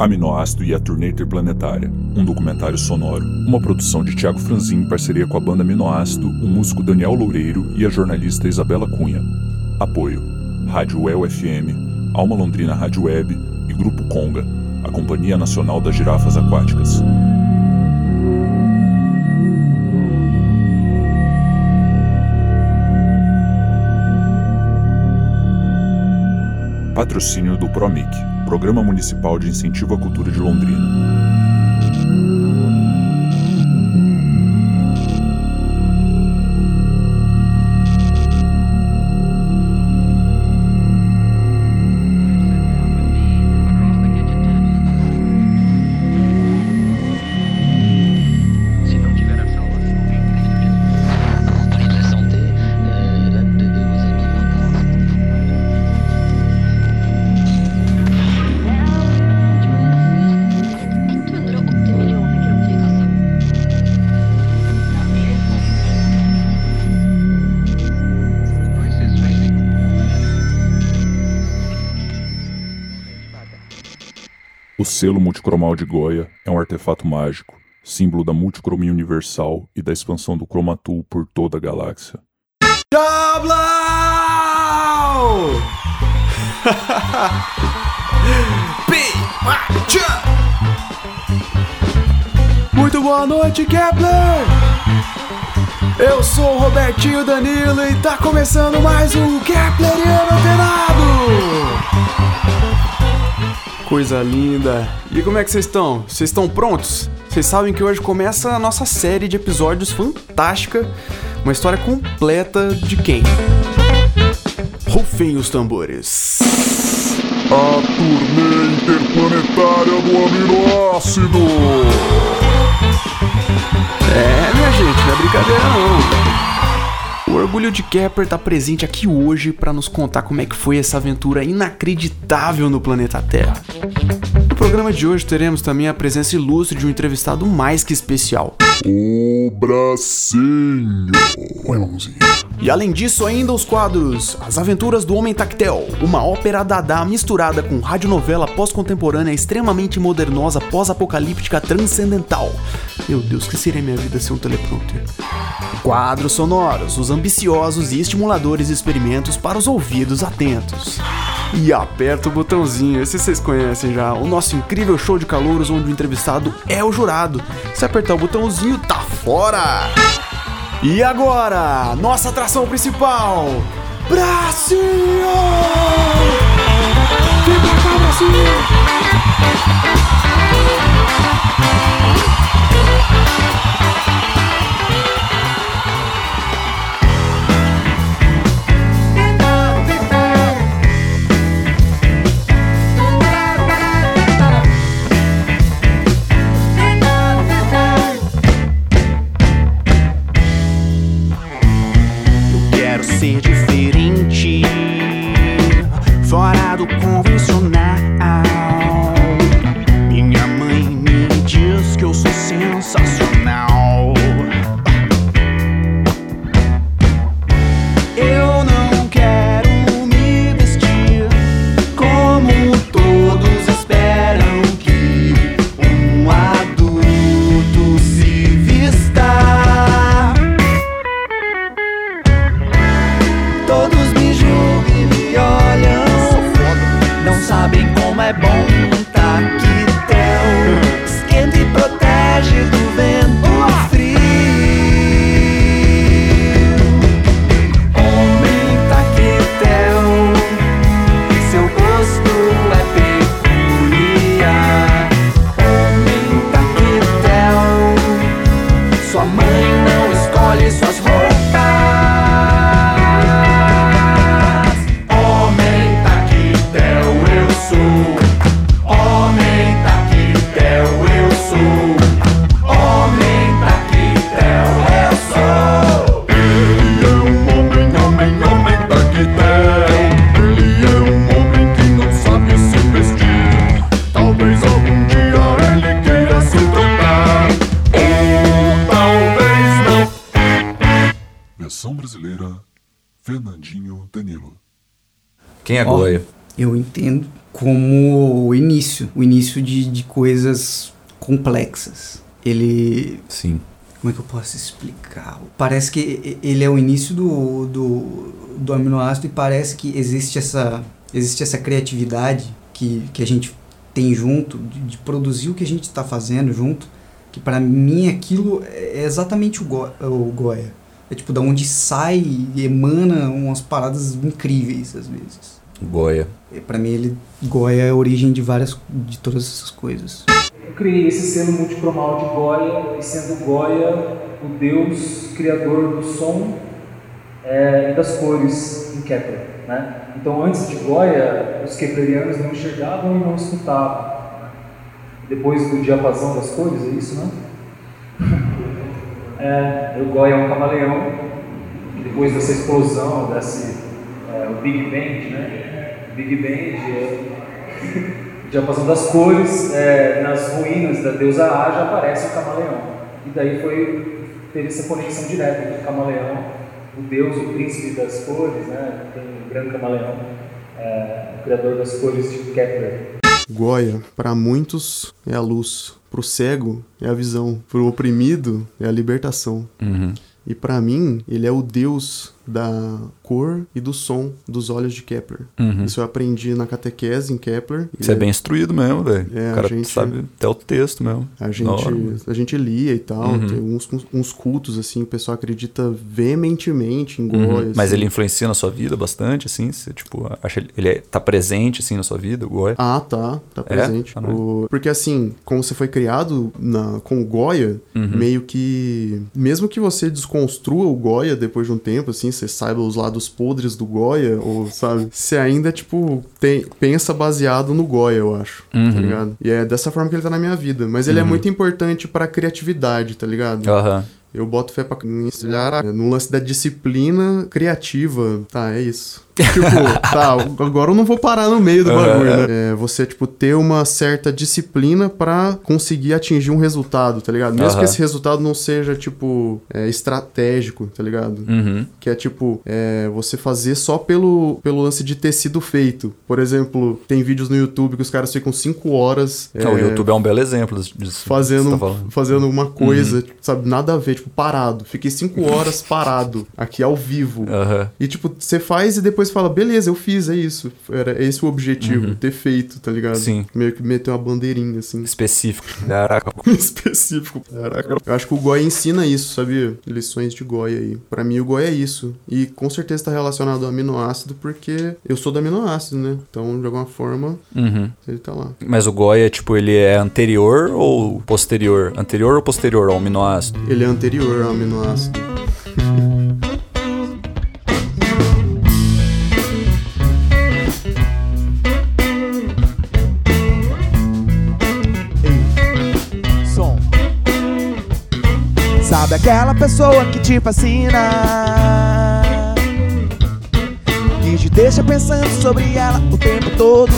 Aminoácido e a Turnê Interplanetária, um documentário sonoro, uma produção de Tiago Franzin em parceria com a banda Aminoácido, o músico Daniel Loureiro e a jornalista Isabela Cunha. Apoio: Rádio El FM, Alma Londrina Rádio Web e Grupo Conga, a Companhia Nacional das Girafas Aquáticas. Patrocínio do PROMIC, Programa Municipal de Incentivo à Cultura de Londrina. O selo multicromal de Goya é um artefato mágico, símbolo da multicromia universal e da expansão do Chromatool por toda a galáxia. Pimacha! Muito boa noite, Kepler! Eu sou o Robertinho Danilo e tá começando mais um Kepleriano Alterado! Coisa linda! E como é que vocês estão? Vocês estão prontos? Vocês sabem que hoje começa a nossa série de episódios fantástica, uma história completa de quem? Rufem os tambores. A turnê interplanetária do aminoácido! É, minha gente, não é brincadeira não. O Orgulho de Kepler tá presente aqui hoje para nos contar como é que foi essa aventura inacreditável no planeta Terra. No programa de hoje teremos também a presença ilustre de um entrevistado mais que especial. O bracinho! Oi, mãozinha. E além disso, ainda os quadros As Aventuras do Homem Tactel, uma ópera dadá misturada com radionovela pós-contemporânea extremamente modernosa, pós-apocalíptica transcendental. Meu Deus, que seria minha vida sem um teleprompter? Quadros sonoros, os ambiciosos e estimuladores experimentos para os ouvidos atentos. E aperta o botãozinho, esse vocês conhecem já, o nosso incrível show de calouros onde o entrevistado é o jurado. Se apertar o botãozinho, tá fora! E agora, nossa atração principal, Bracinho! Vem pra cá, Bracinho! Fernandinho Danilo. Quem é Ó, Goia? Eu entendo como o início, o início de, de coisas complexas. Ele Sim. Como é que eu posso explicar? Parece que ele é o início do, do, do aminoácido e parece que existe essa, existe essa criatividade que, que a gente tem junto, de, de produzir o que a gente está fazendo junto, que para mim aquilo é exatamente o, go, o Goya. É tipo, da onde sai e emana umas paradas incríveis às vezes. Goya. Para mim ele Goya é a origem de várias de todas essas coisas. Eu criei esse selo multicromal de Goya, e sendo Goya o deus criador do som é, e das cores em Kepler. Né? Então, antes de Goya, os keplerianos não enxergavam e não escutavam. né? Depois do diapasão das cores, é isso, né? É, o Goya é um camaleão, depois dessa explosão, desse é, o Big Bang, né? Big Bang é diapasão das cores, é, nas ruínas da deusa A já aparece o camaleão. E daí foi, teve essa conexão direta entre o camaleão, o deus, o príncipe das cores, né? tem o grande camaleão, é, o criador das cores de Kepler. Goya, para muitos, é a luz. Pro cego, é a visão. Pro oprimido, é a libertação. Uhum. E para mim, ele é o deus da cor e do som dos olhos de Kepler. Uhum. Isso eu aprendi na catequese em Kepler. Você é bem instruído mesmo, velho. É, o cara gente- sabe até o texto mesmo. A gente, a gente lia e tal, Uhum. tem uns, uns cultos, assim, o pessoal acredita veementemente em Uhum. Goya. Mas assim. ele influencia na sua vida bastante, assim? Você, tipo, acha ele, é- tá presente, assim, na sua vida, o Goya? Ah, tá, tá É? presente. Ah, é? O- Porque assim, como você foi criado na... com o Goya, Uhum. meio que... Mesmo que você desconstrua o Goya depois de um tempo, assim, você saiba os lados podres do Goya, ou sabe, você ainda, tipo, tem... pensa baseado no Goya, eu acho, Uhum. tá ligado? E é dessa forma que ele tá na minha vida. Mas ele é muito importante pra criatividade, tá ligado? Aham. Eu boto fé pra ensinar no lance da disciplina criativa. Tá, é isso. Tipo, tá, agora eu não vou parar no meio do bagulho, né? É, você, tipo, ter uma certa disciplina pra conseguir atingir um resultado, tá ligado? Mesmo Aham. que esse resultado não seja, tipo, é, estratégico, tá ligado? Uhum. Que é tipo, é, você fazer só pelo, pelo lance de ter sido feito. Por exemplo, tem vídeos no YouTube que os caras ficam 5 horas. O é, YouTube é um belo exemplo disso. fazendo, tá. Uhum. fazendo uma coisa, tipo, sabe, nada a ver, tipo, parado. Fiquei cinco horas parado, aqui ao vivo. Aham. E, tipo, você faz e depois fala, beleza, eu fiz, é isso. Era esse o objetivo, ter feito, tá ligado? Uhum. Sim. Meio que meter uma bandeirinha, assim, Específico. Caraca. específico. Caraca. Eu acho que o Goya ensina isso, sabia? Lições de Goya aí. Pra mim, o Goya é isso. E com certeza tá relacionado ao aminoácido, porque eu sou do aminoácido, né? Então, de alguma forma, Uhum. ele tá lá. Mas o Goya, tipo, ele é anterior ou posterior? Anterior ou posterior ao aminoácido? Ele é anterior ao aminoácido. Sabe aquela pessoa que te fascina? Que te deixa pensando sobre ela o tempo todo.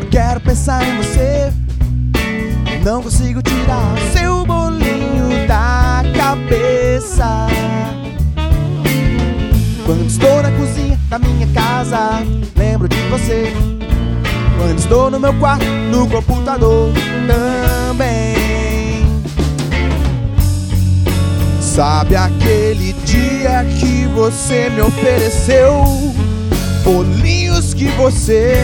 Eu quero pensar em você. Não consigo tirar seu bolinho da cabeça. Quando estou na cozinha da minha casa, lembro de você. Quando estou no meu quarto, no computador também. Sabe aquele dia que você me ofereceu bolinhos que você,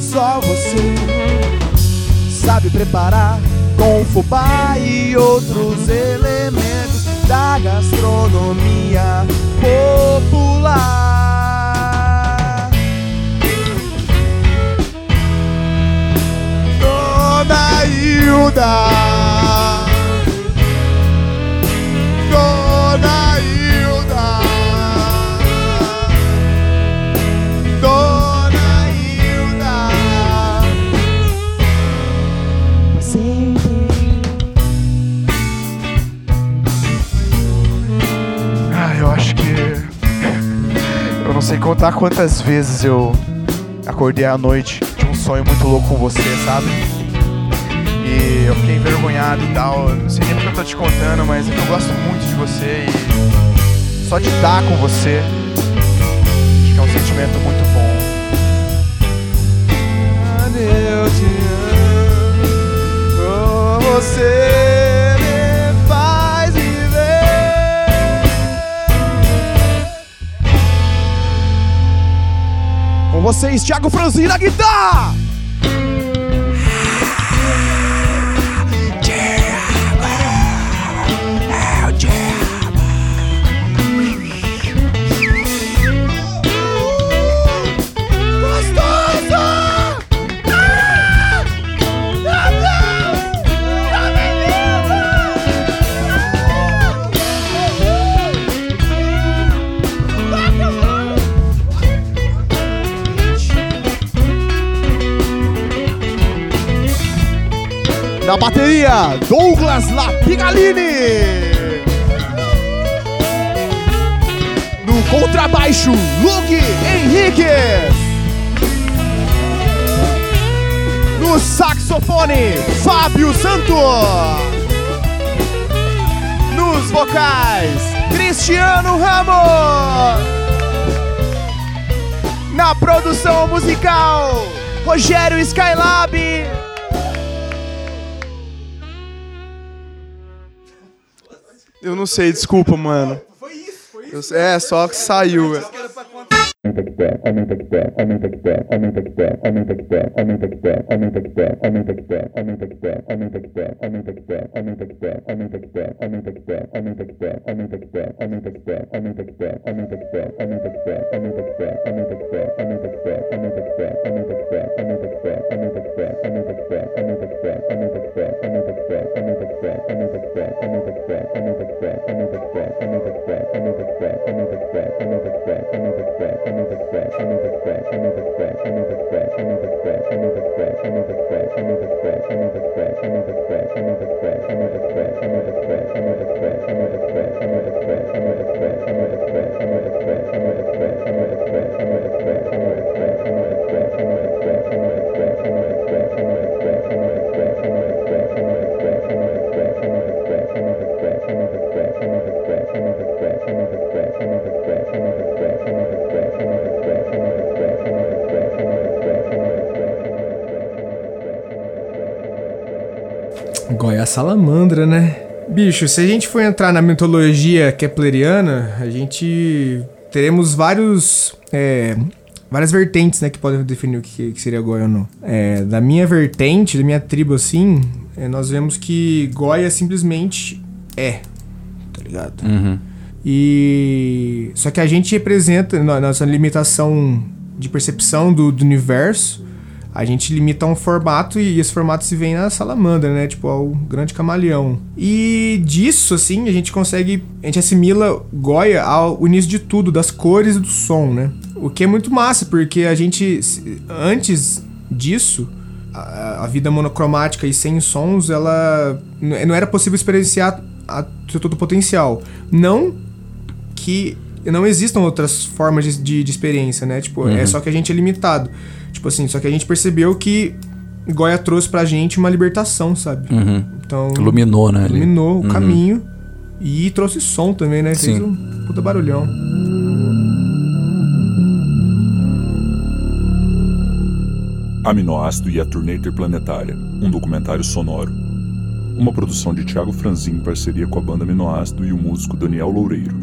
só você, sabe preparar. Com fubá e outros elementos da gastronomia popular. Dona Hilda. Dona Hilda contar quantas vezes eu acordei à noite de um sonho muito louco com você, sabe? E eu fiquei envergonhado e tal. Não sei nem porque eu tô te contando, mas é eu gosto muito de você e só de estar com você. Acho que é um sentimento muito bom. Eu te amo, você vocês, Thiago Franzini na guitarra. Na bateria, Douglas Lapigalini. No contrabaixo, Luke Henrique. No saxofone, Fábio Santos. Nos vocais, Cristiano Ramos. Na produção musical, Rogério Skylab. Eu não sei, desculpa, mano. Foi isso, foi isso? é, só que saiu, velho. breath, another breath, another breath, another breath, another breath, another salamandra, né? Bicho, se a gente for entrar na mitologia kepleriana, a gente teremos vários. é, várias vertentes, né, que podem definir o que, que seria Goia ou não. É, da minha vertente, da minha tribo, assim, é, nós vemos que Goia simplesmente é, tá ligado? Uhum. E. Só que a gente representa, nossa limitação de percepção do, do universo, a gente limita a um formato e esse formato se vem na salamandra, né? Tipo, ao grande camaleão. E disso, assim, a gente consegue. A gente assimila Goya ao início de tudo, das cores e do som, né? O que é muito massa, porque a gente. Antes disso. A, a vida monocromática e sem sons, ela não era possível experienciar a, seu todo o potencial. Não que não existam outras formas de, de, de experiência, né? Tipo, é Uhum. só que a gente é limitado. Tipo assim, só que a gente percebeu que Goya trouxe pra gente uma libertação, sabe? Uhum. Então. Iluminou, né? ali. Iluminou o Uhum. caminho. E trouxe som também, né? Fez Sim. um puta barulhão. Aminoácido e a Turnê Interplanetária, um documentário sonoro. Uma produção de Thiago Franzin em parceria com a banda Aminoácido e o músico Daniel Loureiro.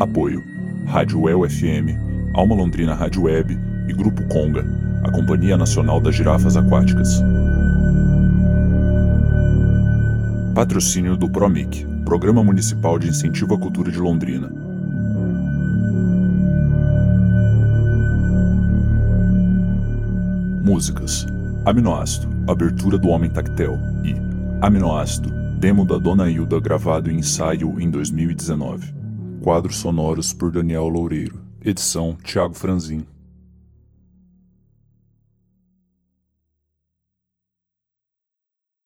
Apoio: Rádio El FM, Alma Londrina Rádio Web e Grupo Conga, a Companhia Nacional das Girafas Aquáticas. Patrocínio do PROMIC, Programa Municipal de Incentivo à Cultura de Londrina. Músicas: Aminoácido, Abertura do Homem Tactel e Aminoácido, demo da Dona Hilda gravado em ensaio em 2019. Quadros sonoros por Daniel Loureiro. Edição: Thiago Franzin.